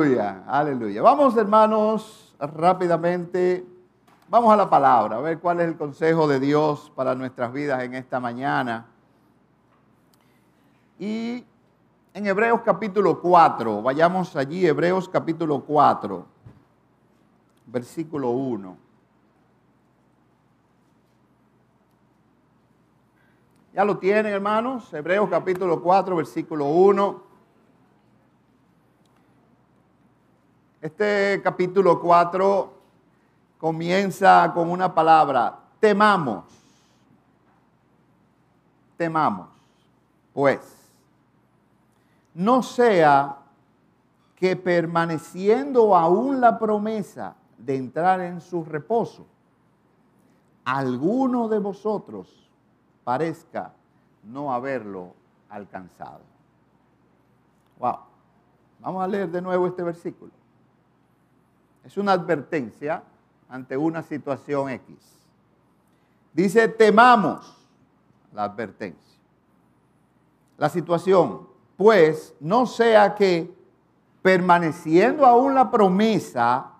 Aleluya, aleluya. Vamos, hermanos, rápidamente. Vamos a la palabra, a ver cuál es el consejo de Dios para nuestras vidas en esta mañana. Y en Hebreos capítulo 4, vayamos allí, Hebreos capítulo 4, versículo 1. ¿Ya lo tienen, hermanos? Hebreos capítulo 4, versículo 1. Este capítulo 4 comienza con una palabra, temamos. Temamos. Pues, no sea que permaneciendo aún la promesa de entrar en su reposo, alguno de vosotros parezca no haberlo alcanzado. Wow. Vamos a leer de nuevo este versículo. Es una advertencia ante una situación X. Dice, temamos la advertencia. La situación, pues no sea que permaneciendo aún la promesa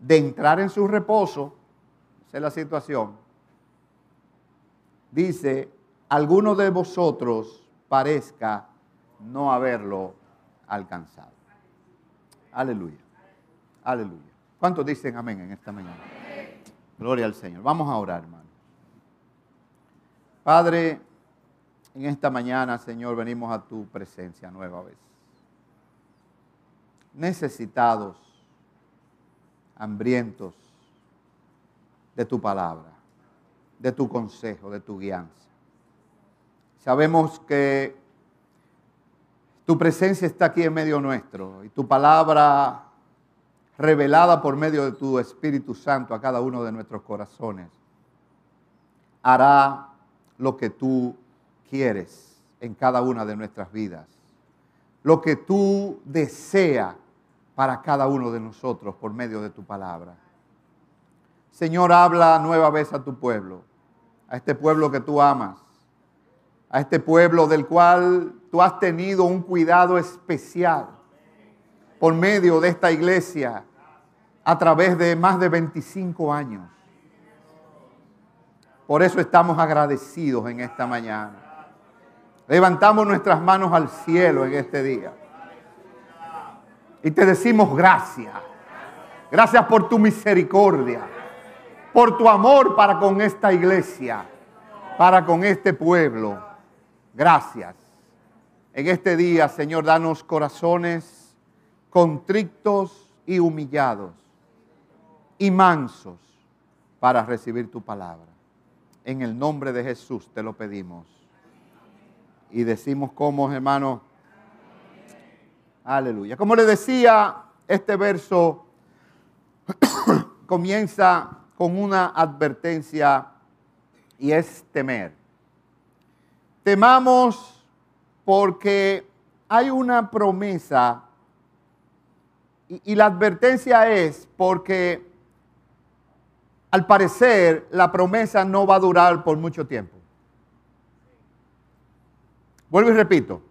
de entrar en su reposo, esa es la situación, dice, alguno de vosotros parezca no haberlo alcanzado. Aleluya. Aleluya. ¿Cuántos dicen amén en esta mañana? Gloria al Señor. Vamos a orar, hermano. Padre, en esta mañana, Señor, venimos a tu presencia nueva vez. Necesitados, hambrientos de tu palabra, de tu consejo, de tu guianza. Sabemos que tu presencia está aquí en medio nuestro y tu palabra revelada por medio de tu Espíritu Santo a cada uno de nuestros corazones, hará lo que tú quieres en cada una de nuestras vidas, lo que tú deseas para cada uno de nosotros por medio de tu palabra. Señor, habla nueva vez a tu pueblo, a este pueblo que tú amas, a este pueblo del cual tú has tenido un cuidado especial por medio de esta iglesia a través de más de 25 años. Por eso estamos agradecidos en esta mañana. Levantamos nuestras manos al cielo en este día. Y te decimos gracias. Gracias por tu misericordia. Por tu amor para con esta iglesia. Para con este pueblo. Gracias. En este día, Señor, danos corazones contrictos y humillados y mansos para recibir tu palabra. En el nombre de Jesús te lo pedimos. Y decimos como, hermano, aleluya. Como le decía, este verso comienza con una advertencia y es temer. Temamos porque hay una promesa y, la advertencia es porque al parecer la promesa no va a durar por mucho tiempo. Vuelvo y repito.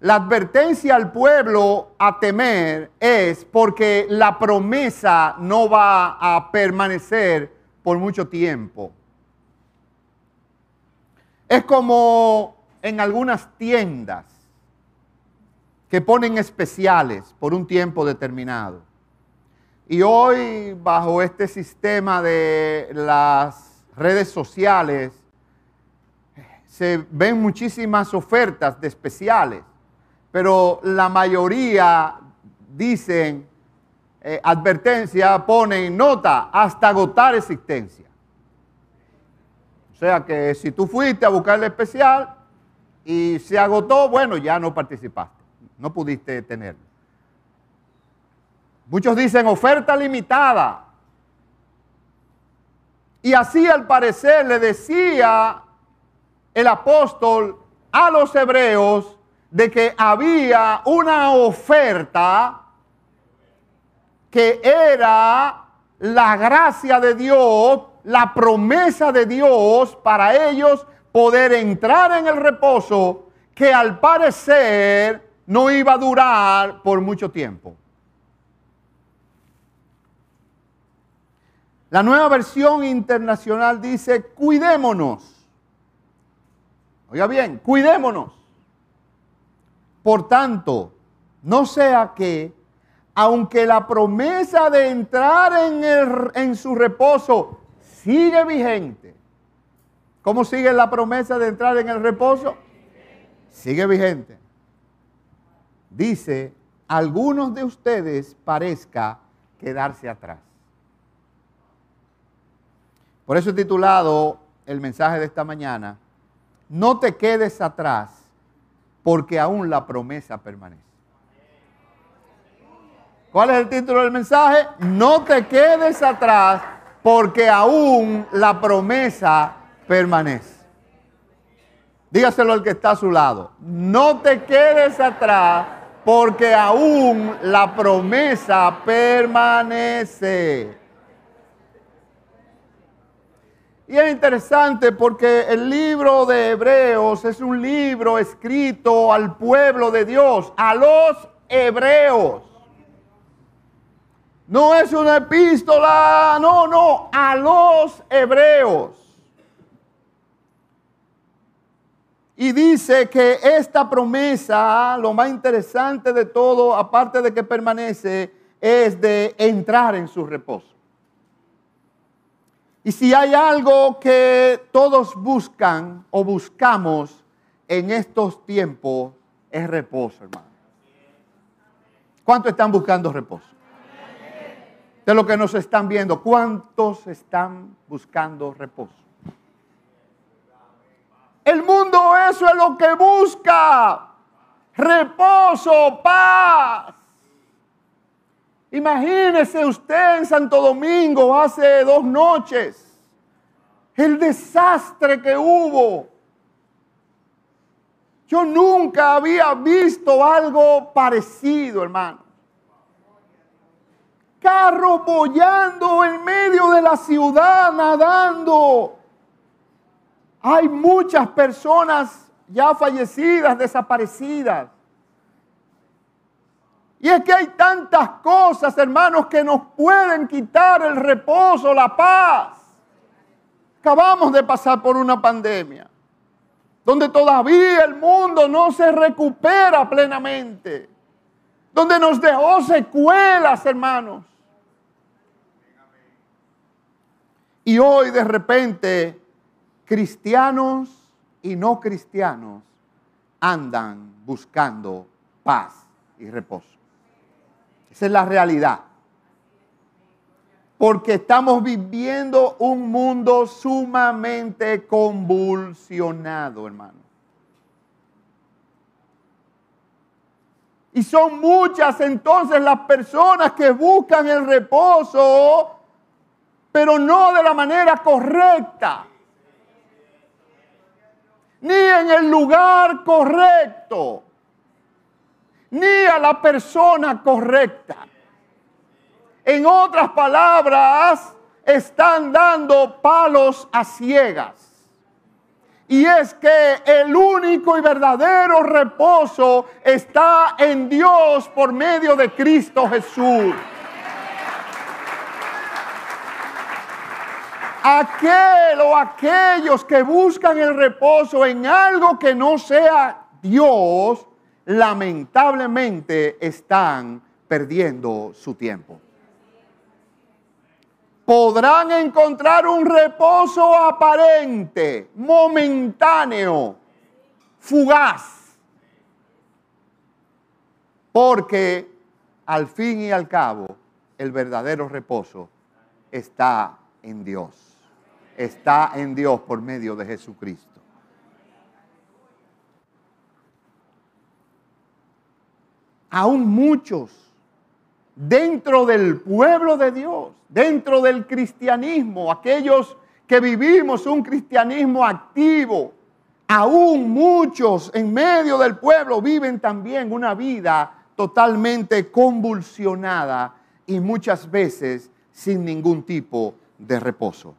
La advertencia al pueblo a temer es porque la promesa no va a permanecer por mucho tiempo. Es como en algunas tiendas que ponen especiales por un tiempo determinado. Y hoy, bajo este sistema de las redes sociales, se ven muchísimas ofertas de especiales, pero la mayoría dicen, eh, advertencia, ponen nota hasta agotar existencia. O sea que si tú fuiste a buscar el especial y se agotó, bueno, ya no participaste, no pudiste tenerlo. Muchos dicen oferta limitada. Y así al parecer le decía el apóstol a los hebreos de que había una oferta que era la gracia de Dios, la promesa de Dios para ellos poder entrar en el reposo que al parecer no iba a durar por mucho tiempo. La nueva versión internacional dice, cuidémonos. Oiga bien, cuidémonos. Por tanto, no sea que, aunque la promesa de entrar en, su reposo sigue vigente, ¿cómo sigue la promesa de entrar en el reposo? Sigue vigente. Dice, algunos de ustedes parezca quedarse atrás. Por eso he titulado el mensaje de esta mañana, no te quedes atrás, porque aún la promesa permanece. ¿Cuál es el título del mensaje? No te quedes atrás, porque aún la promesa permanece. Dígaselo al que está a su lado. No te quedes atrás, porque aún la promesa permanece. Y es interesante porque el libro de Hebreos es un libro escrito al pueblo de Dios, a los hebreos. No es una epístola, no, no, a los hebreos. Y dice que esta promesa, lo más interesante de todo, aparte de que permanece, es de entrar en su reposo. Y si hay algo que todos buscan o buscamos en estos tiempos, es reposo, hermano. ¿Cuántos están buscando reposo? De lo que nos están viendo, ¿cuántos están buscando reposo? El mundo eso es lo que busca. Reposo, paz. Imagínese usted en Santo Domingo hace dos noches, el desastre que hubo. Yo nunca había visto algo parecido, hermano. Carros bollando en medio de la ciudad, nadando. Hay muchas personas ya fallecidas, desaparecidas. Y es que hay tantas cosas, hermanos, que nos pueden quitar el reposo, la paz. Acabamos de pasar por una pandemia, donde todavía el mundo no se recupera plenamente, donde nos dejó secuelas, hermanos. Y hoy de repente, cristianos y no cristianos andan buscando paz y reposo. Esa es la realidad. Porque estamos viviendo un mundo sumamente convulsionado, hermano. Y son muchas entonces las personas que buscan el reposo, pero no de la manera correcta. Ni en el lugar correcto ni a la persona correcta. En otras palabras, están dando palos a ciegas. Y es que el único y verdadero reposo está en Dios por medio de Cristo Jesús. Aquel o aquellos que buscan el reposo en algo que no sea Dios, lamentablemente están perdiendo su tiempo. Podrán encontrar un reposo aparente, momentáneo, fugaz, porque al fin y al cabo el verdadero reposo está en Dios. Está en Dios por medio de Jesucristo. aún muchos dentro del pueblo de Dios, dentro del cristianismo, aquellos que vivimos un cristianismo activo, aún muchos en medio del pueblo viven también una vida totalmente convulsionada y muchas veces sin ningún tipo de reposo.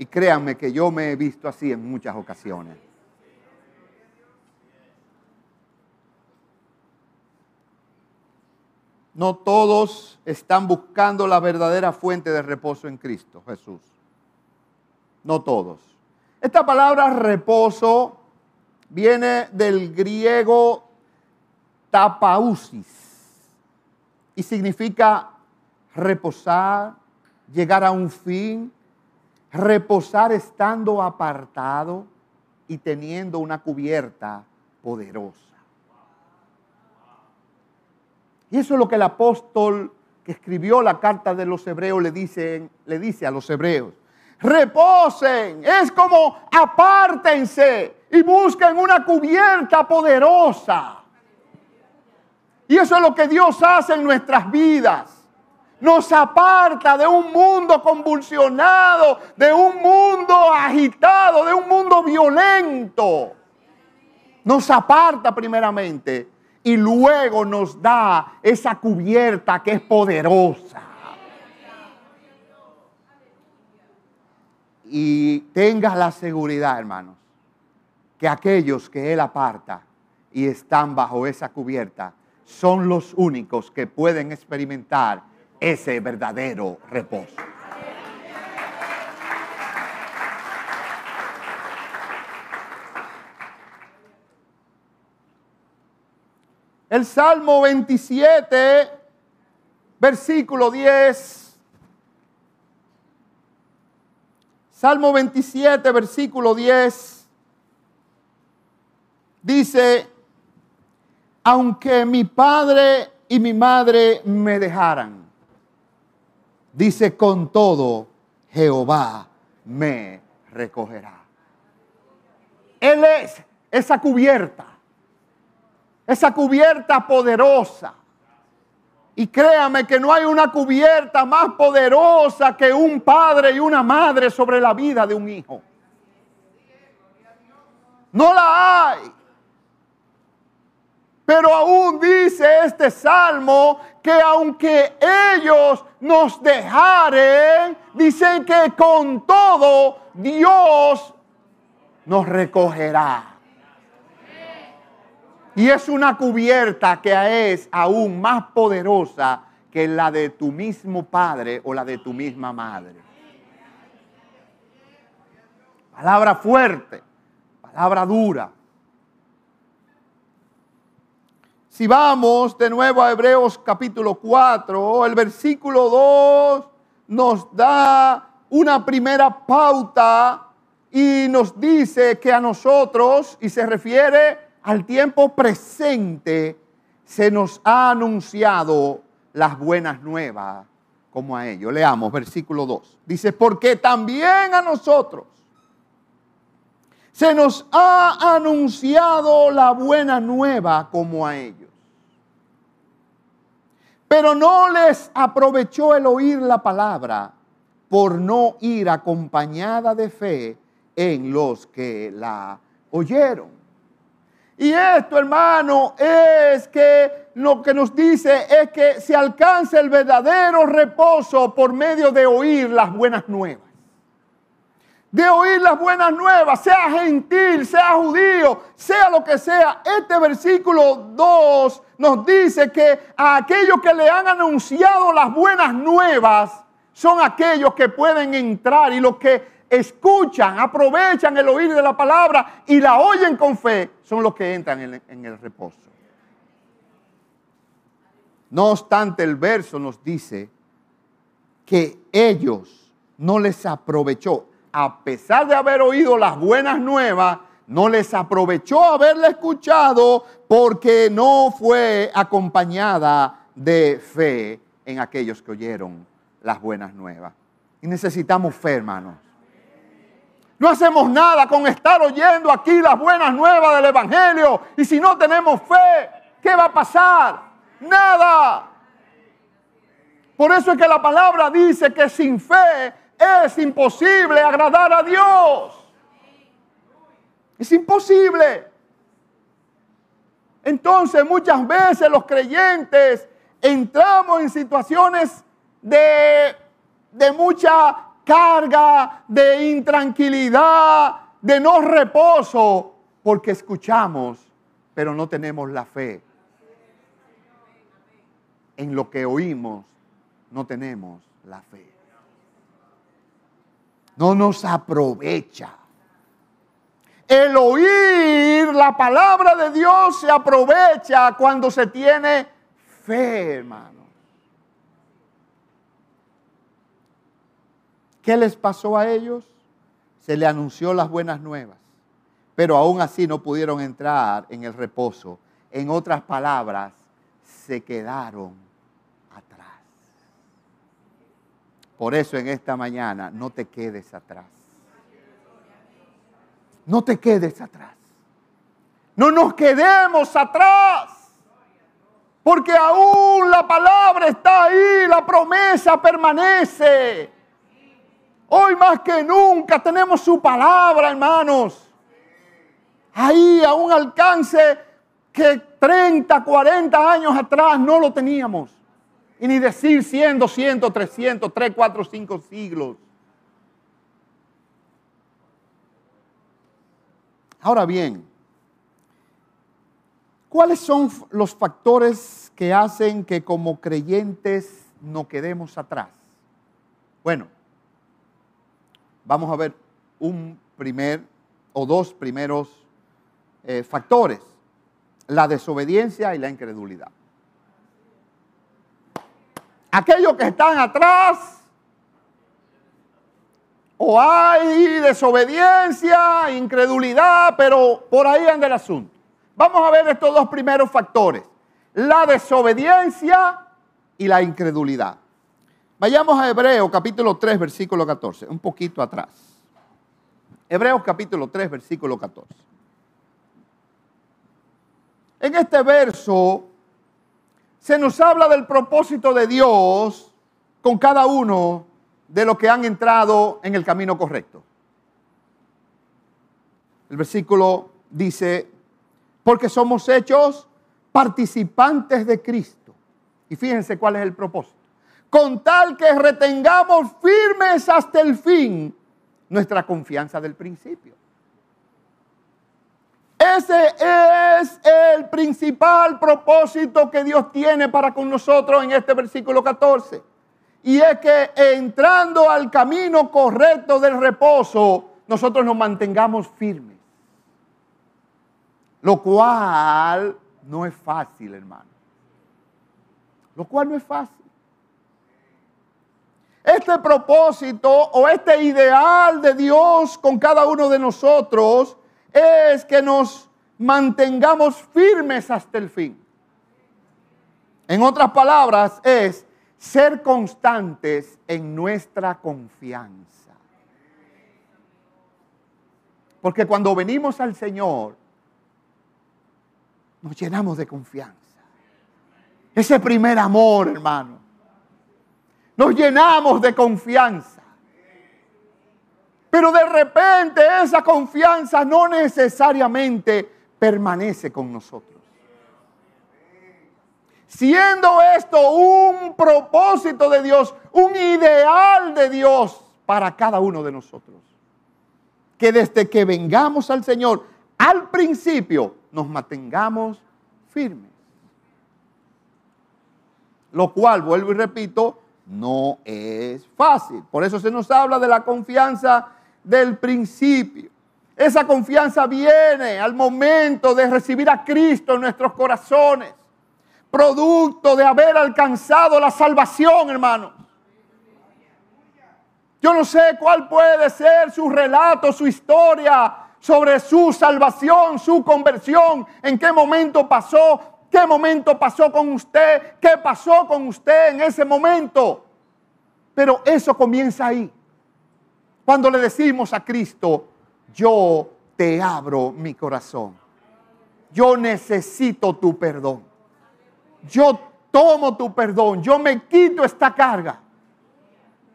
Y créanme que yo me he visto así en muchas ocasiones. no todos están buscando la verdadera fuente de reposo en Cristo Jesús. No todos. Esta palabra reposo viene del griego tapausis y significa reposar, llegar a un fin, reposar estando apartado y teniendo una cubierta poderosa. Y eso es lo que el apóstol que escribió la carta de los hebreos le dice, le dice a los hebreos. Reposen, es como apártense y busquen una cubierta poderosa. Y eso es lo que Dios hace en nuestras vidas. Nos aparta de un mundo convulsionado, de un mundo agitado, de un mundo violento. Nos aparta primeramente y luego nos da esa cubierta que es poderosa. Y tengas la seguridad, hermanos, que aquellos que Él aparta y están bajo esa cubierta son los únicos que pueden experimentar ese verdadero reposo. El Salmo 27, versículo 10. Salmo 27, versículo 10. Dice, aunque mi padre y mi madre me dejaran, dice, con todo Jehová me recogerá. Él es esa cubierta esa cubierta poderosa. Y créame que no hay una cubierta más poderosa que un padre y una madre sobre la vida de un hijo. No la hay. Pero aún dice este salmo que aunque ellos nos dejaren, dicen que con todo Dios nos recogerá. Y es una cubierta que es aún más poderosa que la de tu mismo padre o la de tu misma madre. Palabra fuerte, palabra dura. Si vamos de nuevo a Hebreos capítulo 4, el versículo 2 nos da una primera pauta y nos dice que a nosotros, y se refiere al tiempo presente se nos ha anunciado las buenas nuevas como a ellos. Leamos versículo 2. Dice, porque también a nosotros se nos ha anunciado la buena nueva como a ellos. Pero no les aprovechó el oír la palabra por no ir acompañada de fe en los que la oyeron. Y esto, hermano, es que lo que nos dice es que se alcanza el verdadero reposo por medio de oír las buenas nuevas. De oír las buenas nuevas, sea gentil, sea judío, sea lo que sea. Este versículo 2 nos dice que a aquellos que le han anunciado las buenas nuevas son aquellos que pueden entrar y los que escuchan, aprovechan el oír de la palabra y la oyen con fe, son los que entran en, el reposo. No obstante, el verso nos dice que ellos no les aprovechó, a pesar de haber oído las buenas nuevas, no les aprovechó haberla escuchado porque no fue acompañada de fe en aquellos que oyeron las buenas nuevas. Y necesitamos fe, hermanos. No hacemos nada con estar oyendo aquí las buenas nuevas del Evangelio. Y si no tenemos fe, ¿qué va a pasar? Nada. Por eso es que la palabra dice que sin fe es imposible agradar a Dios. Es imposible. Entonces muchas veces los creyentes entramos en situaciones de, de mucha carga de intranquilidad, de no reposo, porque escuchamos, pero no tenemos la fe en lo que oímos no tenemos la fe. No nos aprovecha. El oír la palabra de Dios se aprovecha cuando se tiene fe, hermano. ¿Qué les pasó a ellos? Se le anunció las buenas nuevas, pero aún así no pudieron entrar en el reposo. En otras palabras, se quedaron atrás. Por eso en esta mañana no te quedes atrás. No te quedes atrás. No nos quedemos atrás. Porque aún la palabra está ahí, la promesa permanece. Hoy más que nunca tenemos su palabra, hermanos. Ahí a un alcance que 30, 40 años atrás no lo teníamos. Y ni decir 100, 200, 300, 3, 4, 5 siglos. Ahora bien, ¿cuáles son los factores que hacen que como creyentes no quedemos atrás? Bueno, vamos a ver un primer o dos primeros eh, factores, la desobediencia y la incredulidad. Aquellos que están atrás, o hay desobediencia, incredulidad, pero por ahí anda el asunto. Vamos a ver estos dos primeros factores, la desobediencia y la incredulidad. Vayamos a Hebreo capítulo 3, versículo 14, un poquito atrás. Hebreos capítulo 3, versículo 14. En este verso se nos habla del propósito de Dios con cada uno de los que han entrado en el camino correcto. El versículo dice, porque somos hechos participantes de Cristo. Y fíjense cuál es el propósito con tal que retengamos firmes hasta el fin nuestra confianza del principio. Ese es el principal propósito que Dios tiene para con nosotros en este versículo 14. Y es que entrando al camino correcto del reposo, nosotros nos mantengamos firmes. Lo cual no es fácil, hermano. Lo cual no es fácil. Este propósito o este ideal de Dios con cada uno de nosotros es que nos mantengamos firmes hasta el fin. En otras palabras, es ser constantes en nuestra confianza. Porque cuando venimos al Señor, nos llenamos de confianza. Ese primer amor, hermano nos llenamos de confianza. Pero de repente esa confianza no necesariamente permanece con nosotros. Siendo esto un propósito de Dios, un ideal de Dios para cada uno de nosotros. Que desde que vengamos al Señor, al principio nos mantengamos firmes. Lo cual, vuelvo y repito, no es fácil. Por eso se nos habla de la confianza del principio. Esa confianza viene al momento de recibir a Cristo en nuestros corazones, producto de haber alcanzado la salvación, hermano. Yo no sé cuál puede ser su relato, su historia sobre su salvación, su conversión, en qué momento pasó, ¿Qué momento pasó con usted? ¿Qué pasó con usted en ese momento? Pero eso comienza ahí. Cuando le decimos a Cristo, yo te abro mi corazón. Yo necesito tu perdón. Yo tomo tu perdón. Yo me quito esta carga.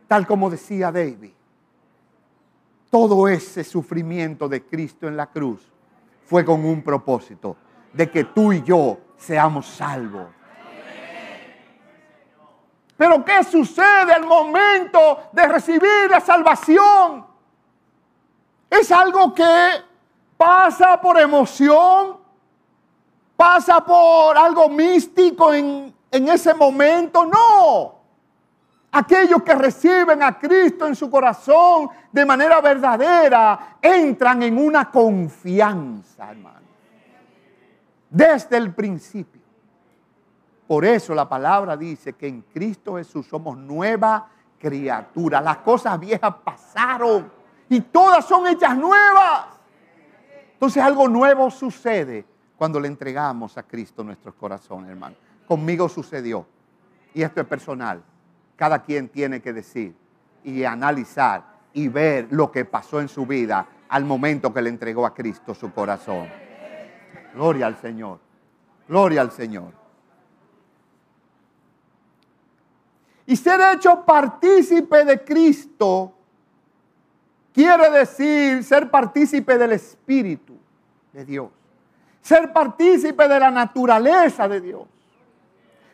Tal como decía David. Todo ese sufrimiento de Cristo en la cruz fue con un propósito de que tú y yo seamos salvos. Pero ¿qué sucede al momento de recibir la salvación? Es algo que pasa por emoción, pasa por algo místico en, en ese momento, no. Aquellos que reciben a Cristo en su corazón de manera verdadera entran en una confianza, hermano. Desde el principio. Por eso la palabra dice que en Cristo Jesús somos nueva criatura. Las cosas viejas pasaron y todas son hechas nuevas. Entonces algo nuevo sucede cuando le entregamos a Cristo nuestros corazones, hermano. Conmigo sucedió. Y esto es personal cada quien tiene que decir y analizar y ver lo que pasó en su vida al momento que le entregó a Cristo su corazón. Gloria al Señor. Gloria al Señor. Y ser hecho partícipe de Cristo quiere decir ser partícipe del Espíritu de Dios. Ser partícipe de la naturaleza de Dios.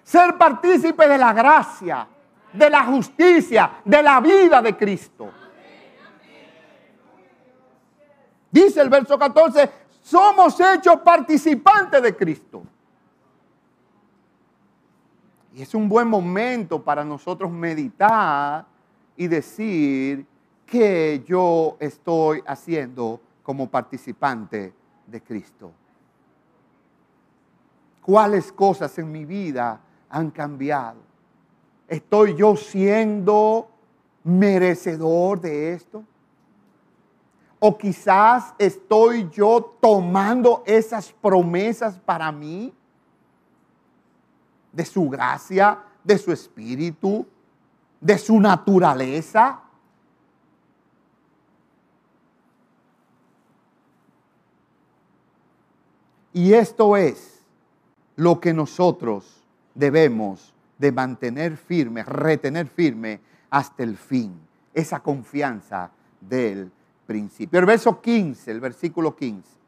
Ser partícipe de la gracia de la justicia, de la vida de Cristo. Dice el verso 14, somos hechos participantes de Cristo. Y es un buen momento para nosotros meditar y decir que yo estoy haciendo como participante de Cristo. ¿Cuáles cosas en mi vida han cambiado? ¿Estoy yo siendo merecedor de esto? ¿O quizás estoy yo tomando esas promesas para mí? De su gracia, de su espíritu, de su naturaleza. Y esto es lo que nosotros debemos de mantener firme, retener firme hasta el fin. Esa confianza del principio. El verso 15, el versículo 15,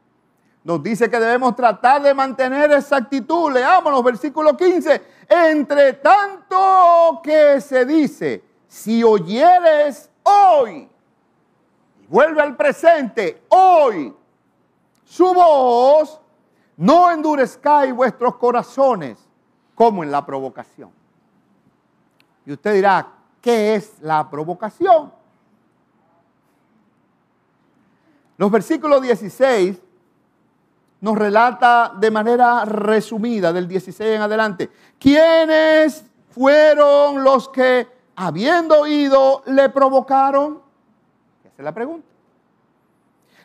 nos dice que debemos tratar de mantener esa actitud. Leámonos, versículo 15. Entre tanto que se dice, si oyeres hoy, vuelve al presente, hoy, su voz, no endurezcáis vuestros corazones como en la provocación. Y usted dirá, ¿qué es la provocación? Los versículos 16 nos relata de manera resumida, del 16 en adelante, quiénes fueron los que, habiendo oído, le provocaron. Esa es la pregunta.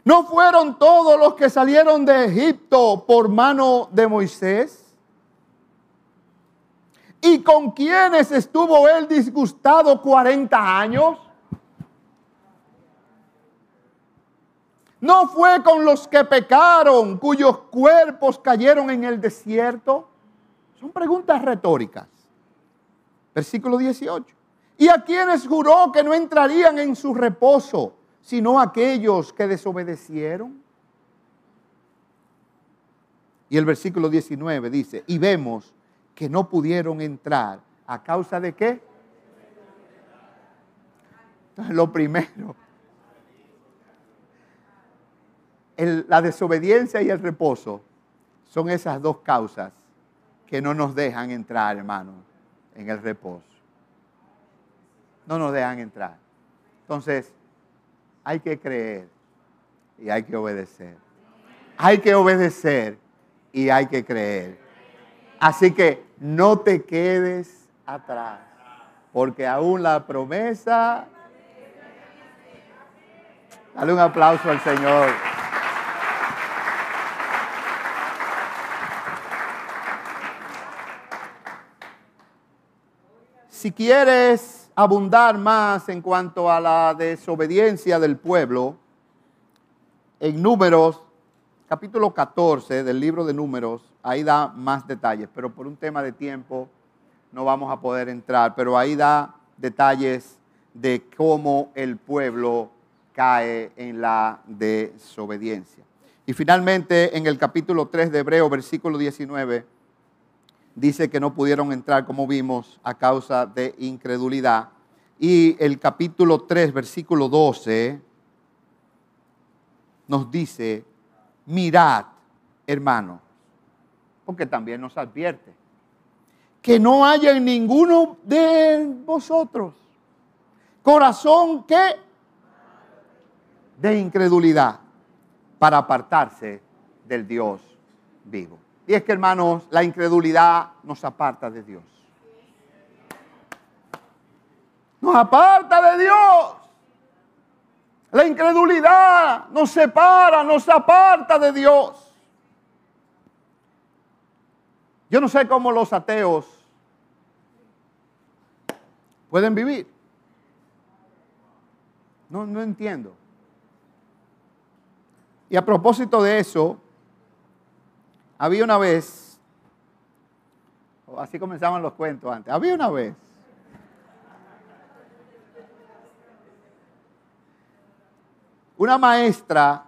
¿No fueron todos los que salieron de Egipto por mano de Moisés? ¿Y con quiénes estuvo él disgustado 40 años? ¿No fue con los que pecaron, cuyos cuerpos cayeron en el desierto? Son preguntas retóricas. Versículo 18. ¿Y a quienes juró que no entrarían en su reposo, sino aquellos que desobedecieron? Y el versículo 19 dice, y vemos que no pudieron entrar. ¿A causa de qué? Lo primero, la desobediencia y el reposo son esas dos causas que no nos dejan entrar, hermano, en el reposo. No nos dejan entrar. Entonces, hay que creer y hay que obedecer. Hay que obedecer y hay que creer. Así que no te quedes atrás, porque aún la promesa... Dale un aplauso al Señor. Si quieres abundar más en cuanto a la desobediencia del pueblo, en números, capítulo 14 del libro de números, ahí da más detalles, pero por un tema de tiempo no vamos a poder entrar, pero ahí da detalles de cómo el pueblo cae en la desobediencia. Y finalmente en el capítulo 3 de Hebreo, versículo 19, dice que no pudieron entrar, como vimos, a causa de incredulidad. Y el capítulo 3, versículo 12, nos dice, mirad, hermano, porque también nos advierte que no haya en ninguno de vosotros corazón que de incredulidad para apartarse del Dios vivo. Y es que, hermanos, la incredulidad nos aparta de Dios. Nos aparta de Dios. La incredulidad nos separa, nos aparta de Dios. Yo no sé cómo los ateos pueden vivir. No, no entiendo. Y a propósito de eso, había una vez, así comenzaban los cuentos antes, había una vez una maestra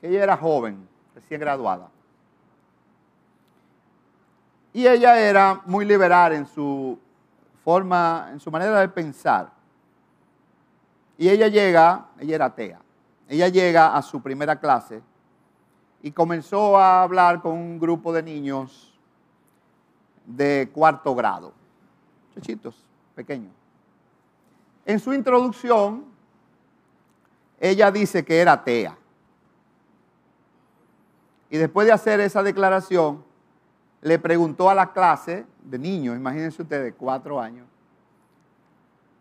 que ella era joven, recién graduada. Y ella era muy liberal en su forma, en su manera de pensar. Y ella llega, ella era atea, ella llega a su primera clase y comenzó a hablar con un grupo de niños de cuarto grado, chichitos, pequeños. En su introducción, ella dice que era atea. Y después de hacer esa declaración, le preguntó a la clase de niños, imagínense ustedes, cuatro años,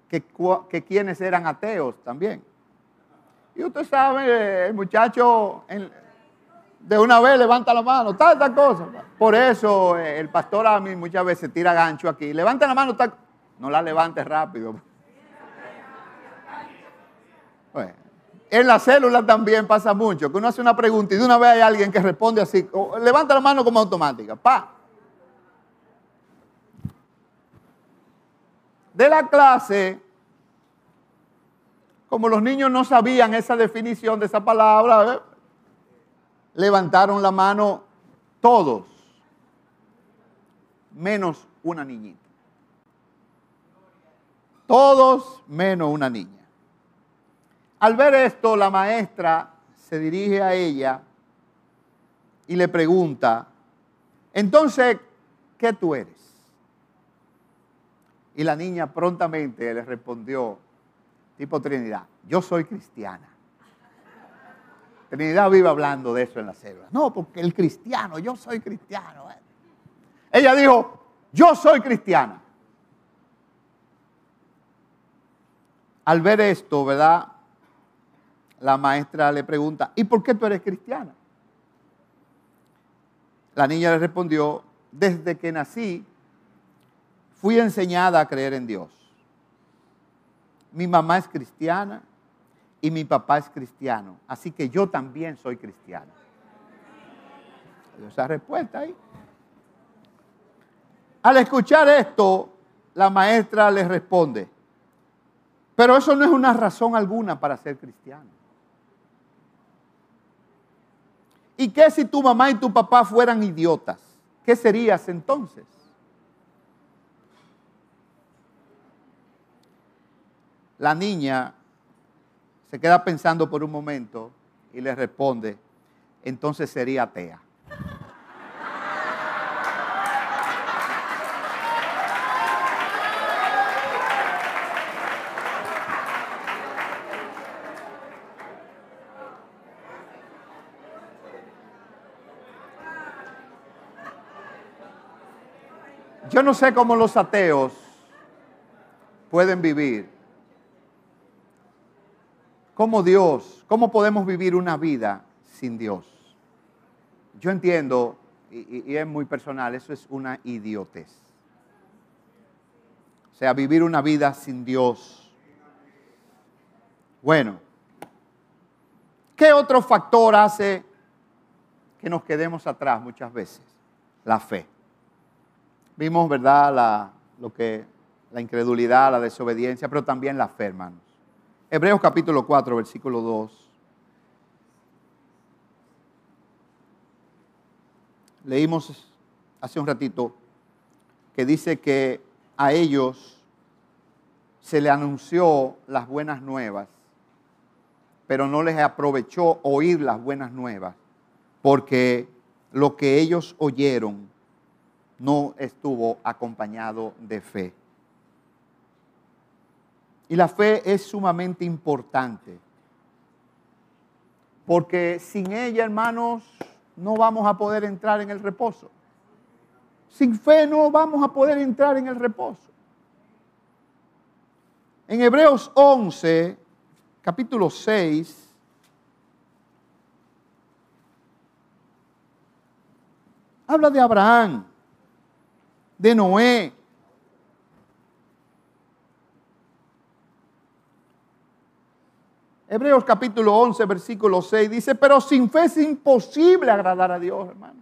que, que quienes eran ateos también. Y usted sabe, el muchacho de una vez levanta la mano, tal, tal cosa. Por eso eh, el pastor a mí muchas veces tira gancho aquí. Levanta la mano, tal. No la levante rápido. en la célula también pasa mucho, que uno hace una pregunta y de una vez hay alguien que responde así, levanta la mano como automática, pa. De la clase, como los niños no sabían esa definición de esa palabra, ¿eh? Levantaron la mano todos, menos una niñita. Todos menos una niña. Al ver esto, la maestra se dirige a ella y le pregunta, entonces, ¿qué tú eres? Y la niña prontamente le respondió, tipo Trinidad, yo soy cristiana. Trinidad vive hablando de eso en la selva. No, porque el cristiano, yo soy cristiano. Eh. Ella dijo, yo soy cristiana. Al ver esto, ¿verdad? la maestra le pregunta, ¿y por qué tú eres cristiana? La niña le respondió, desde que nací fui enseñada a creer en Dios. Mi mamá es cristiana y mi papá es cristiano, así que yo también soy cristiano. Esa respuesta ahí. Al escuchar esto, la maestra le responde, pero eso no es una razón alguna para ser cristiano. ¿Y qué si tu mamá y tu papá fueran idiotas? ¿Qué serías entonces? La niña se queda pensando por un momento y le responde, entonces sería atea. Yo no sé cómo los ateos pueden vivir. ¿Cómo Dios, cómo podemos vivir una vida sin Dios? Yo entiendo, y, es muy personal, eso es una idiotez. O sea, vivir una vida sin Dios. Bueno, ¿qué otro factor hace que nos quedemos atrás muchas veces? La fe. Vimos, ¿verdad?, la, lo que, la incredulidad, la desobediencia, pero también la fe, hermanos. Hebreos capítulo 4, versículo 2. Leímos hace un ratito que dice que a ellos se le anunció las buenas nuevas, pero no les aprovechó oír las buenas nuevas, porque lo que ellos oyeron no estuvo acompañado de fe. Y la fe es sumamente importante. Porque sin ella, hermanos, no vamos a poder entrar en el reposo. Sin fe no vamos a poder entrar en el reposo. En Hebreos 11, capítulo 6, habla de Abraham, de Noé, Hebreos capítulo 11, versículo 6 dice, pero sin fe es imposible agradar a Dios, hermano.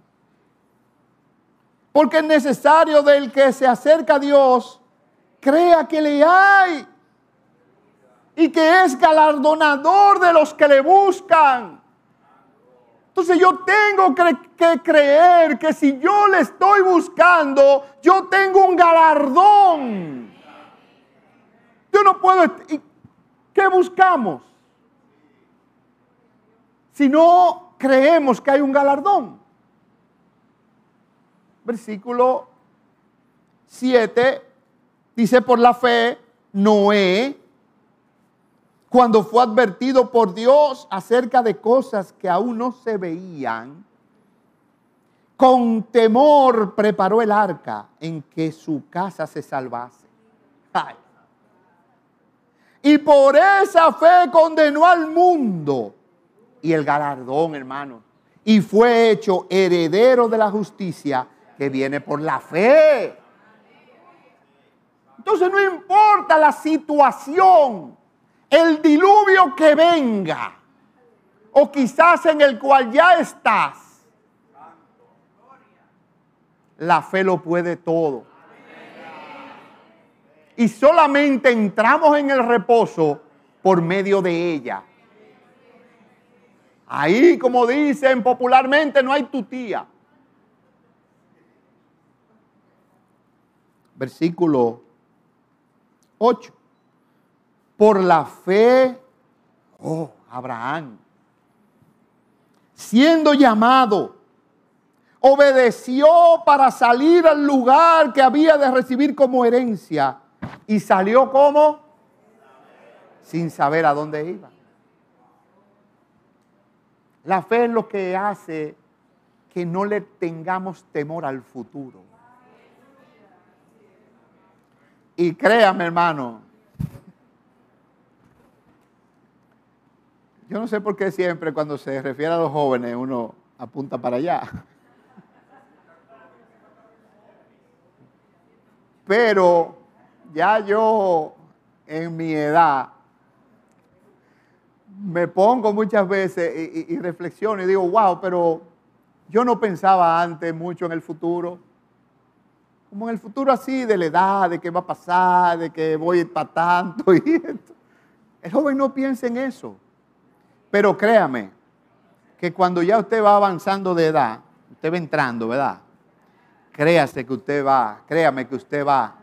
Porque es necesario del que se acerca a Dios, crea que le hay y que es galardonador de los que le buscan. Entonces yo tengo que, creer que si yo le estoy buscando, yo tengo un galardón. Yo no puedo... ¿Qué buscamos? Si no creemos que hay un galardón. Versículo 7 dice, por la fe, Noé, cuando fue advertido por Dios acerca de cosas que aún no se veían, con temor preparó el arca en que su casa se salvase. Y por esa fe condenó al mundo y el galardón, hermano. Y fue hecho heredero de la justicia que viene por la fe. Entonces no importa la situación, el diluvio que venga, o quizás en el cual ya estás, la fe lo puede todo. Y solamente entramos en el reposo por medio de ella. Ahí, como dicen popularmente, no hay tutía. Versículo 8. Por la fe, oh, Abraham, siendo llamado, obedeció para salir al lugar que había de recibir como herencia y salió como sin saber a dónde iba. La fe es lo que hace que no le tengamos temor al futuro. Y créame, hermano, yo no sé por qué siempre cuando se refiere a los jóvenes uno apunta para allá. Pero ya yo en mi edad me pongo muchas veces y, reflexiono y digo, wow, pero yo no pensaba antes mucho en el futuro. Como en el futuro así, de la edad, de qué va a pasar, de que voy para tanto y esto. El joven no piensa en eso. Pero créame, que cuando ya usted va avanzando de edad, usted va entrando, ¿verdad? Créase que usted va, créame que usted va,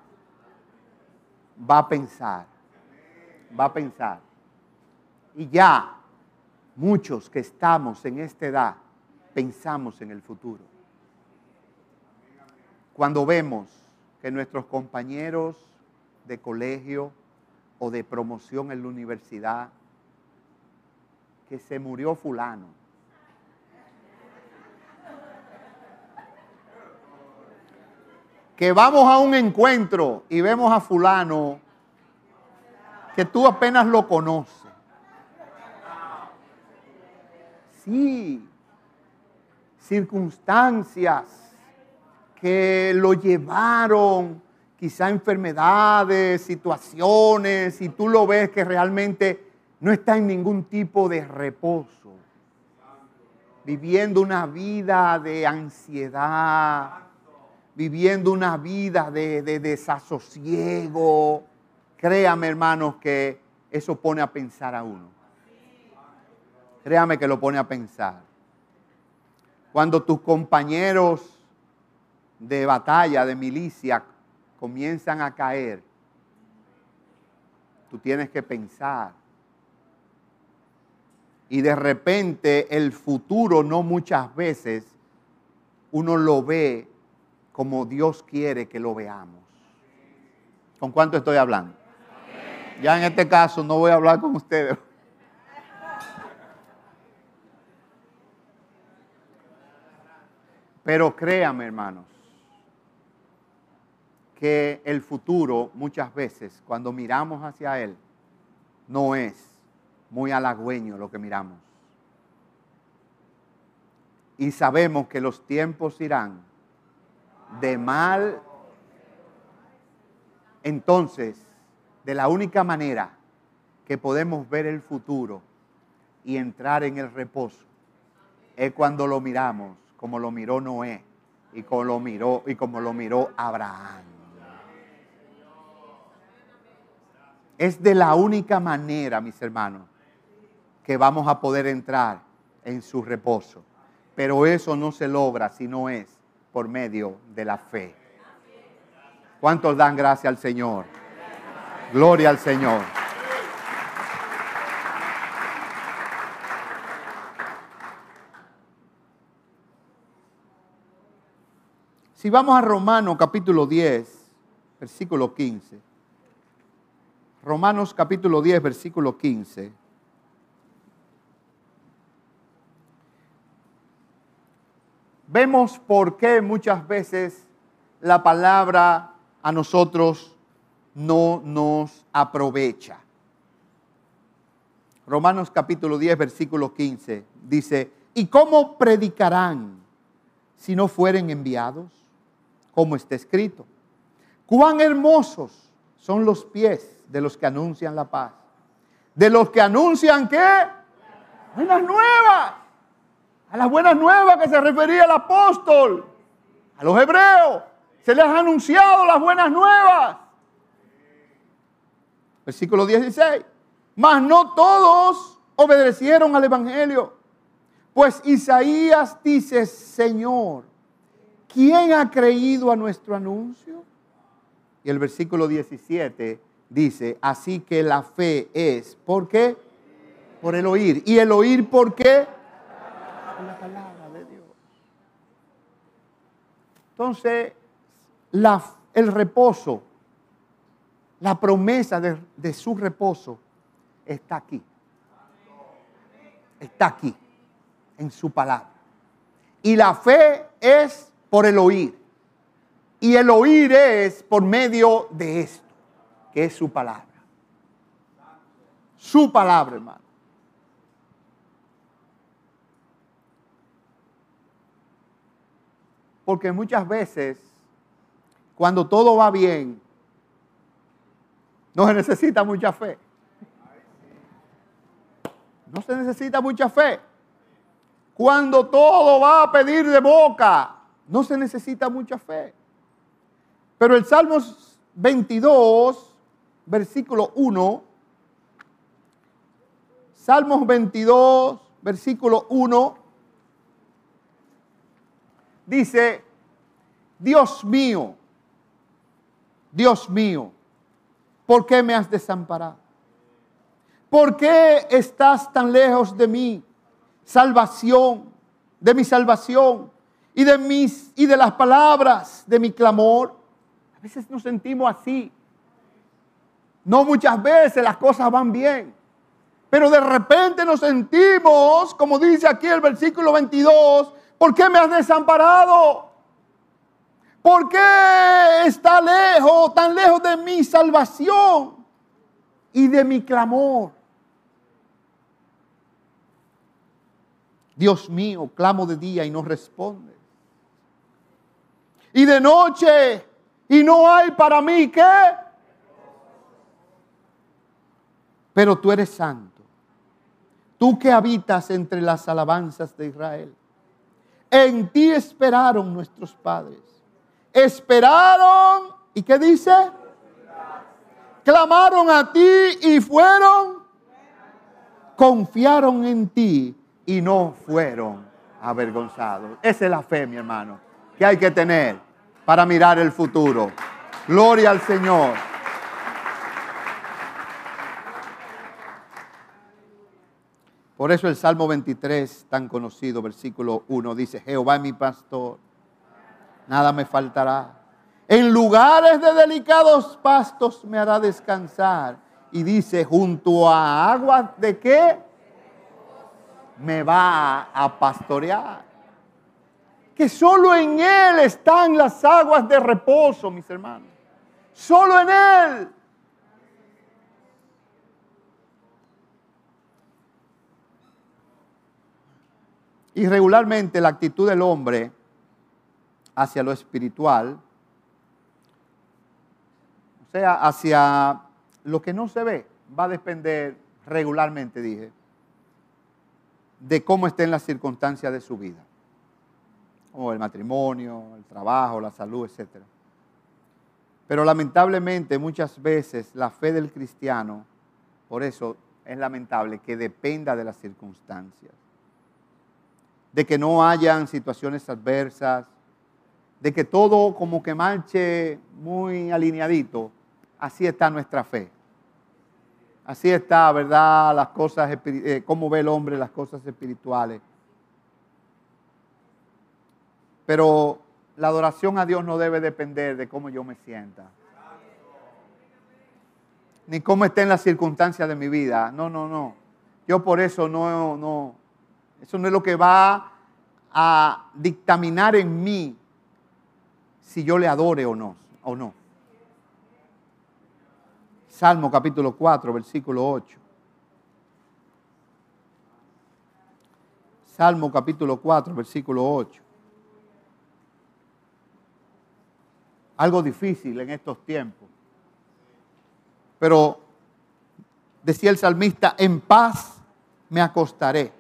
va a pensar, va a pensar. Y ya muchos que estamos en esta edad pensamos en el futuro. Cuando vemos que nuestros compañeros de colegio o de promoción en la universidad, que se murió fulano, que vamos a un encuentro y vemos a fulano que tú apenas lo conoces circunstancias que lo llevaron, quizá enfermedades, situaciones, y tú lo ves que realmente no está en ningún tipo de reposo, viviendo una vida de ansiedad, viviendo una vida de, de desasosiego. Créame, hermanos, que eso pone a pensar a uno créame que lo pone a pensar. Cuando tus compañeros de batalla, de milicia, comienzan a caer, tú tienes que pensar. Y de repente el futuro no muchas veces uno lo ve como Dios quiere que lo veamos. ¿Con cuánto estoy hablando? Ya en este caso no voy a hablar con ustedes. Pero créame, hermanos, que el futuro muchas veces, cuando miramos hacia Él, no es muy halagüeño lo que miramos. Y sabemos que los tiempos irán de mal. Entonces, de la única manera que podemos ver el futuro y entrar en el reposo es cuando lo miramos como lo miró Noé y como lo miró y como lo miró Abraham. Es de la única manera, mis hermanos, que vamos a poder entrar en su reposo. Pero eso no se logra si no es por medio de la fe. ¿Cuántos dan gracias al Señor? Gloria al Señor. Si vamos a Romanos capítulo 10, versículo 15. Romanos capítulo 10, versículo 15. Vemos por qué muchas veces la palabra a nosotros no nos aprovecha. Romanos capítulo 10, versículo 15 dice, ¿y cómo predicarán si no fueren enviados? Como está escrito, cuán hermosos son los pies de los que anuncian la paz. De los que anuncian qué? Buenas nuevas. A las buenas nuevas que se refería el apóstol. A los hebreos. Se les ha anunciado las buenas nuevas. Versículo 16. Mas no todos obedecieron al Evangelio. Pues Isaías dice, Señor, ¿quién ha creído a nuestro anuncio? Y el versículo 17 dice, así que la fe es, ¿por qué? Por el oír. ¿Y el oír por qué? Por la palabra de Dios. Entonces, el reposo, la promesa de su reposo está aquí. Está aquí, en su palabra. Y la fe es por el oír. Y el oír es por medio de esto que es su palabra. Su palabra, hermano. Porque muchas veces, cuando todo va bien, no se necesita mucha fe. No se necesita mucha fe. Cuando todo va a pedir de boca, no se necesita mucha fe. Pero el Salmo 22 versículo 1. Salmos 22, versículo 1. Dice, Dios mío, Dios mío, ¿por qué me has desamparado? ¿Por qué estás tan lejos de mí? Salvación, de mi salvación y de mis y de las palabras de mi clamor. A veces nos sentimos así. No muchas veces las cosas van bien. Pero de repente nos sentimos, como dice aquí el versículo 22, ¿por qué me has desamparado? ¿Por qué está lejos, tan lejos de mi salvación y de mi clamor? Dios mío, clamo de día y no responde. Y de noche y no hay para mí qué? pero tú eres santo. Tú que habitas entre las alabanzas de Israel. En ti esperaron nuestros padres. Esperaron, ¿y qué dice? Clamaron a ti y fueron, confiaron en ti y no fueron avergonzados. Esa es la fe, mi hermano, que hay que tener para mirar el futuro. Gloria al Señor. Por eso el Salmo 23, tan conocido, versículo 1, dice, Jehová mi pastor, nada me faltará. En lugares de delicados pastos me hará descansar. Y dice, junto a aguas de qué? Me va a pastorear. Que solo en Él están las aguas de reposo, mis hermanos. Solo en Él. Y regularmente la actitud del hombre hacia lo espiritual, o sea, hacia lo que no se ve, va a depender regularmente, dije, de cómo estén las circunstancias de su vida, como el matrimonio, el trabajo, la salud, etc. Pero lamentablemente muchas veces la fe del cristiano, por eso es lamentable que dependa de las circunstancias de que no hayan situaciones adversas, de que todo como que marche muy alineadito. Así está nuestra fe. Así está, ¿verdad? Las cosas, eh, cómo ve el hombre las cosas espirituales. Pero la adoración a Dios no debe depender de cómo yo me sienta. Ni cómo estén las circunstancias de mi vida. No, no, no. Yo por eso no, no, eso no es lo que va a dictaminar en mí si yo le adore o no. O no. Salmo capítulo 4, versículo 8. Salmo capítulo 4, versículo 8. Algo difícil en estos tiempos. Pero decía el salmista, en paz me acostaré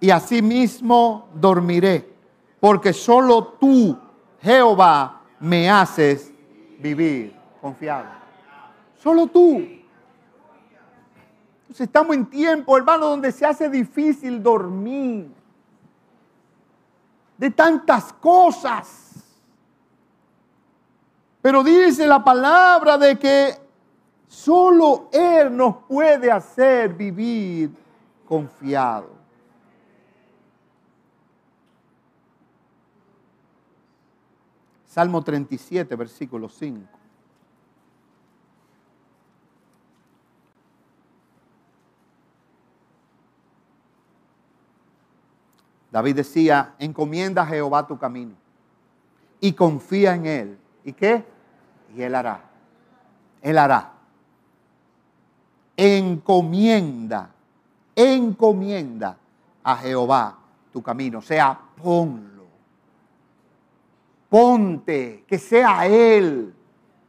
y asimismo dormiré, porque solo tú, Jehová, me haces vivir confiado. Solo tú. Entonces estamos en tiempo, hermano, donde se hace difícil dormir. De tantas cosas. Pero dice la palabra de que solo Él nos puede hacer vivir confiado. Salmo 37, versículo 5. David decía, encomienda a Jehová tu camino y confía en Él. ¿Y qué? Y Él hará. Él hará. Encomienda, encomienda a Jehová tu camino. O sea, ponlo ponte, que sea Él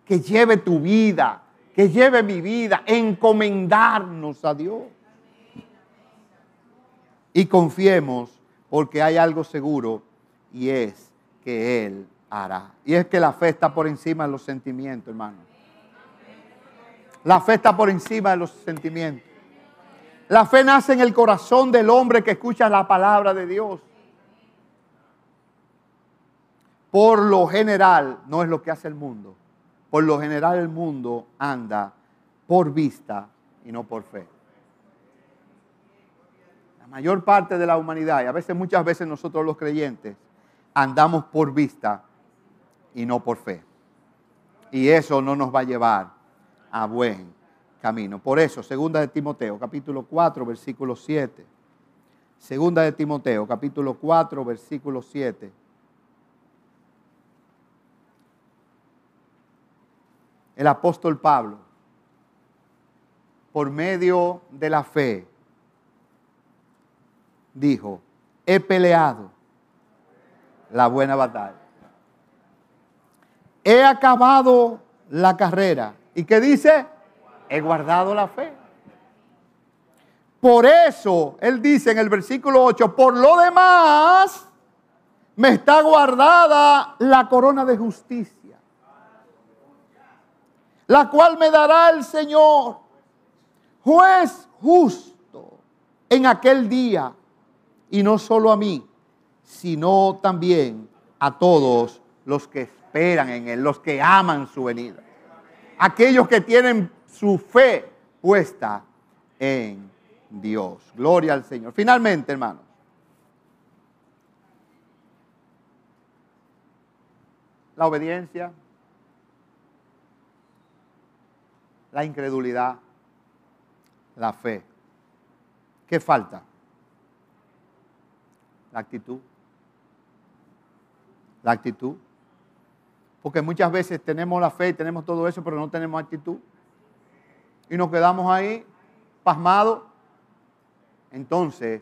que lleve tu vida, que lleve mi vida, encomendarnos a Dios. Y confiemos porque hay algo seguro y es que Él Y es que la fe está por encima de los sentimientos, hermano. La fe está por encima de los sentimientos. La fe nace en el corazón del hombre que escucha la palabra de Dios por lo general, no es lo que hace el mundo. Por lo general el mundo anda por vista y no por fe. La mayor parte de la humanidad, y a veces muchas veces nosotros los creyentes, andamos por vista y no por fe. Y eso no nos va a llevar a buen camino. Por eso, segunda de Timoteo, capítulo 4, versículo 7. Segunda de Timoteo, capítulo 4, versículo 7 el apóstol Pablo, por medio de la fe, dijo, he peleado la buena batalla. He acabado la carrera. ¿Y qué dice? He guardado la fe. Por eso, él dice en el versículo 8, por lo demás, me está guardada la corona de justicia la cual me dará el Señor, juez justo, en aquel día, y no solo a mí, sino también a todos los que esperan en Él, los que aman su venida, aquellos que tienen su fe puesta en Dios. Gloria al Señor. Finalmente, hermanos, la obediencia, la incredulidad, la fe. ¿Qué falta? La actitud. La actitud. Porque muchas veces tenemos la fe y tenemos todo eso, pero no tenemos actitud. Y nos quedamos ahí pasmados. Entonces,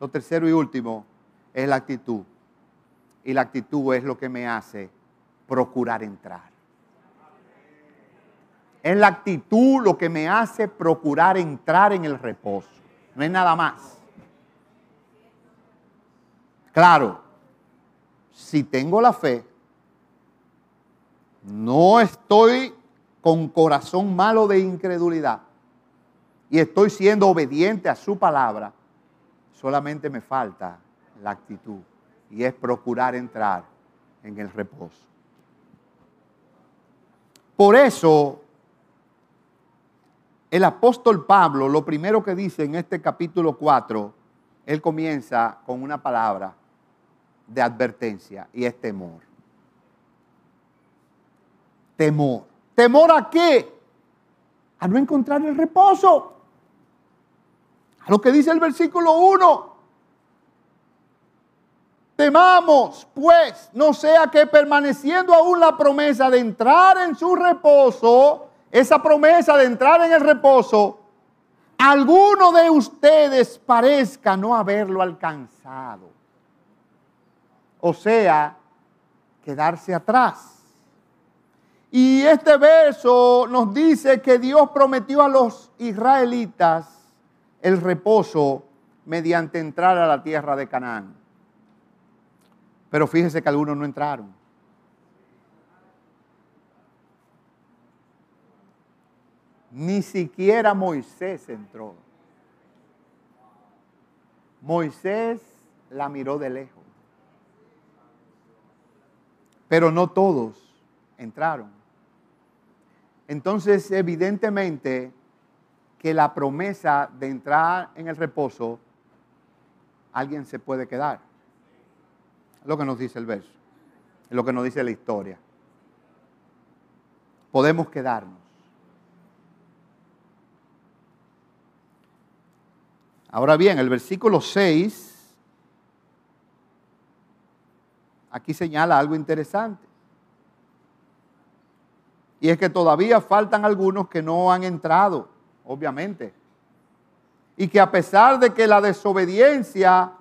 lo tercero y último es la actitud. Y la actitud es lo que me hace procurar entrar. Es la actitud lo que me hace procurar entrar en el reposo. No es nada más. Claro, si tengo la fe, no estoy con corazón malo de incredulidad y estoy siendo obediente a su palabra, solamente me falta la actitud y es procurar entrar en el reposo. Por eso el apóstol Pablo, lo primero que dice en este capítulo 4, él comienza con una palabra de advertencia y es temor. Temor. ¿Temor a qué? A no encontrar el reposo. A lo que dice el versículo 1. Temamos, pues, no sea que permaneciendo aún la promesa de entrar en su reposo, esa promesa de entrar en el reposo, alguno de ustedes parezca no haberlo alcanzado. O sea, quedarse atrás. Y este verso nos dice que Dios prometió a los israelitas el reposo mediante entrar a la tierra de Canaán. Pero fíjese que algunos no entraron. Ni siquiera Moisés entró. Moisés la miró de lejos. Pero no todos entraron. Entonces, evidentemente que la promesa de entrar en el reposo, alguien se puede quedar. Es lo que nos dice el verso. Es lo que nos dice la historia. Podemos quedarnos. Ahora bien, el versículo 6, aquí señala algo interesante. Y es que todavía faltan algunos que no han entrado, obviamente. Y que a pesar de que la desobediencia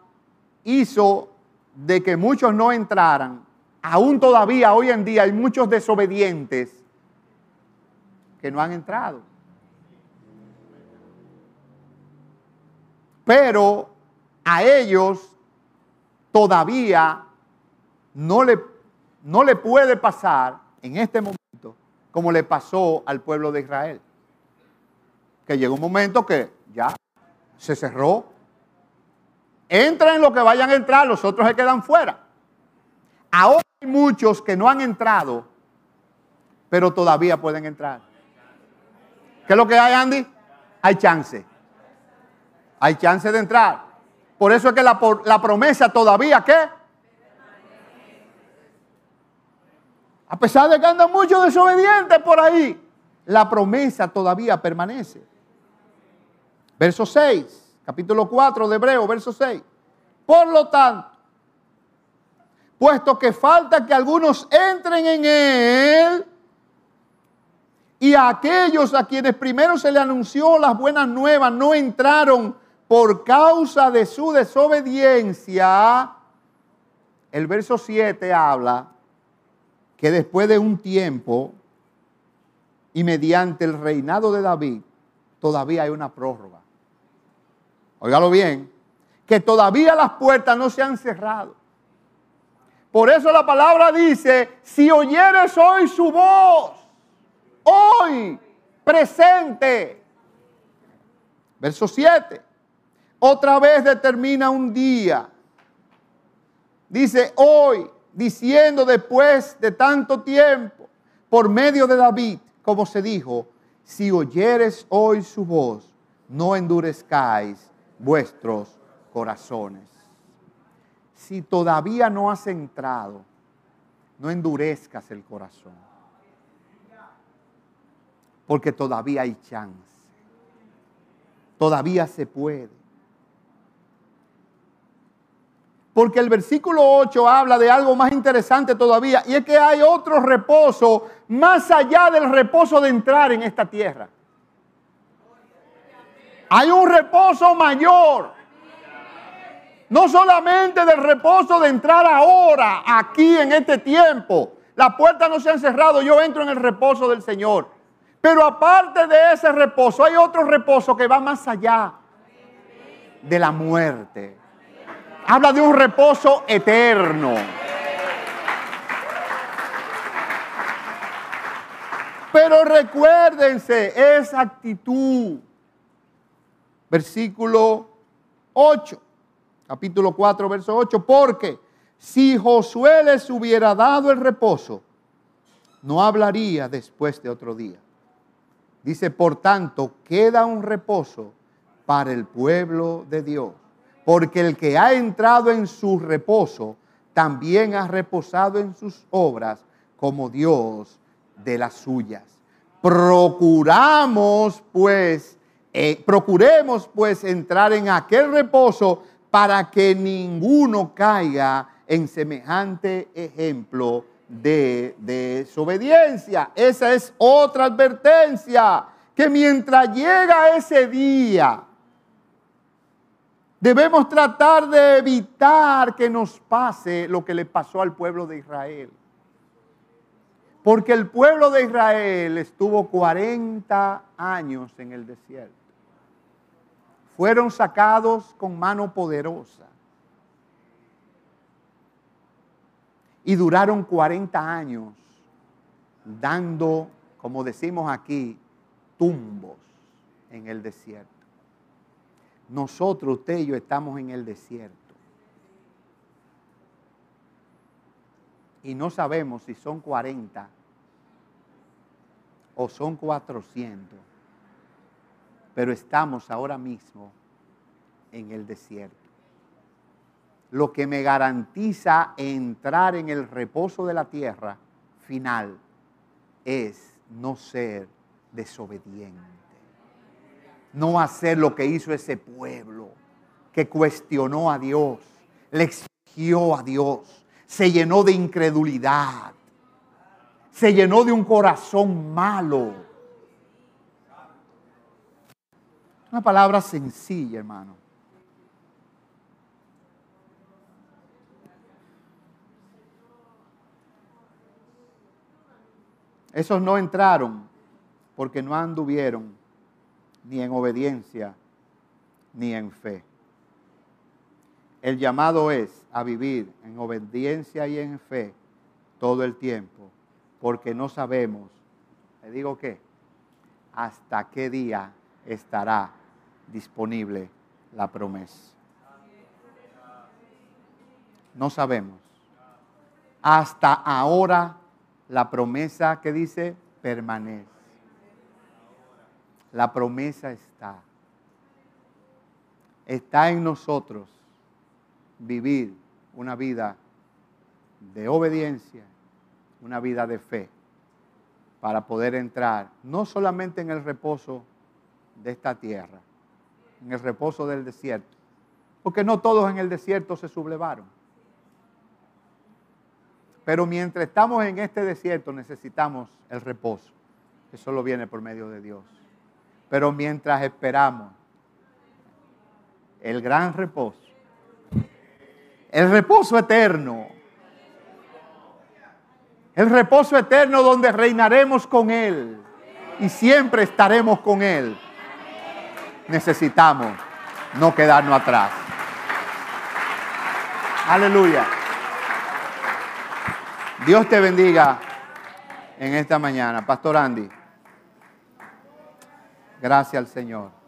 hizo de que muchos no entraran, aún todavía hoy en día hay muchos desobedientes que no han entrado. Pero a ellos todavía no le, no le puede pasar en este momento como le pasó al pueblo de Israel. Que llegó un momento que ya se cerró. Entren los que vayan a entrar, los otros se quedan fuera. Ahora hay muchos que no han entrado, pero todavía pueden entrar. ¿Qué es lo que hay, Andy? Hay chance hay chance de entrar. Por eso es que la, la promesa todavía, ¿qué? A pesar de que andan muchos desobedientes por ahí, la promesa todavía permanece. Verso 6, capítulo 4 de Hebreo, verso 6. Por lo tanto, puesto que falta que algunos entren en él, y a aquellos a quienes primero se le anunció las buenas nuevas no entraron por causa de su desobediencia, el verso 7 habla que después de un tiempo y mediante el reinado de David, todavía hay una prórroga. Óigalo bien, que todavía las puertas no se han cerrado. Por eso la palabra dice, si oyeres hoy su voz, hoy, presente. Verso 7 otra vez determina un día. Dice hoy, diciendo después de tanto tiempo, por medio de David, como se dijo, si oyeres hoy su voz, no endurezcáis vuestros corazones. Si todavía no has entrado, no endurezcas el corazón. Porque todavía hay chance. Todavía se puede. Porque el versículo 8 habla de algo más interesante todavía. Y es que hay otro reposo más allá del reposo de entrar en esta tierra. Hay un reposo mayor. No solamente del reposo de entrar ahora, aquí en este tiempo. Las puertas no se han cerrado, yo entro en el reposo del Señor. Pero aparte de ese reposo, hay otro reposo que va más allá de la muerte. Habla de un reposo eterno. Pero recuérdense esa actitud. Versículo 8, capítulo 4, verso 8. Porque si Josué les hubiera dado el reposo, no hablaría después de otro día. Dice, por tanto, queda un reposo para el pueblo de Dios. Porque el que ha entrado en su reposo, también ha reposado en sus obras como Dios de las suyas. Procuramos pues, eh, procuremos pues entrar en aquel reposo para que ninguno caiga en semejante ejemplo de desobediencia. Esa es otra advertencia, que mientras llega ese día, debemos tratar de evitar que nos pase lo que le pasó al pueblo de Israel. Porque el pueblo de Israel estuvo 40 años en el desierto. Fueron sacados con mano poderosa. Y duraron 40 años dando, como decimos aquí, tumbos en el desierto. Nosotros, usted y yo, estamos en el desierto. Y no sabemos si son 40 o son 400. Pero estamos ahora mismo en el desierto. Lo que me garantiza entrar en el reposo de la tierra final es no ser desobediente. No hacer lo que hizo ese pueblo que cuestionó a Dios, le exigió a Dios se llenó de incredulidad, se llenó de un corazón malo. Una palabra sencilla, hermano. Esos no entraron porque no anduvieron ni en obediencia ni en fe. El llamado es a vivir en obediencia y en fe todo el tiempo, porque no sabemos, le digo qué, hasta qué día estará disponible la promesa. No sabemos. Hasta ahora la promesa que dice permanece. La promesa está. Está en nosotros vivir una vida de obediencia, una vida de fe, para poder entrar no solamente en el reposo de esta tierra, en el reposo del desierto, porque no todos en el desierto se sublevaron. Pero mientras estamos en este desierto necesitamos el reposo, que solo viene por medio de Dios. Pero mientras esperamos el gran reposo, el reposo eterno. El reposo eterno donde reinaremos con Él y siempre estaremos con Él. Necesitamos no quedarnos atrás. Aleluya. Dios te bendiga en esta mañana. Pastor Andy. Gracias al Señor.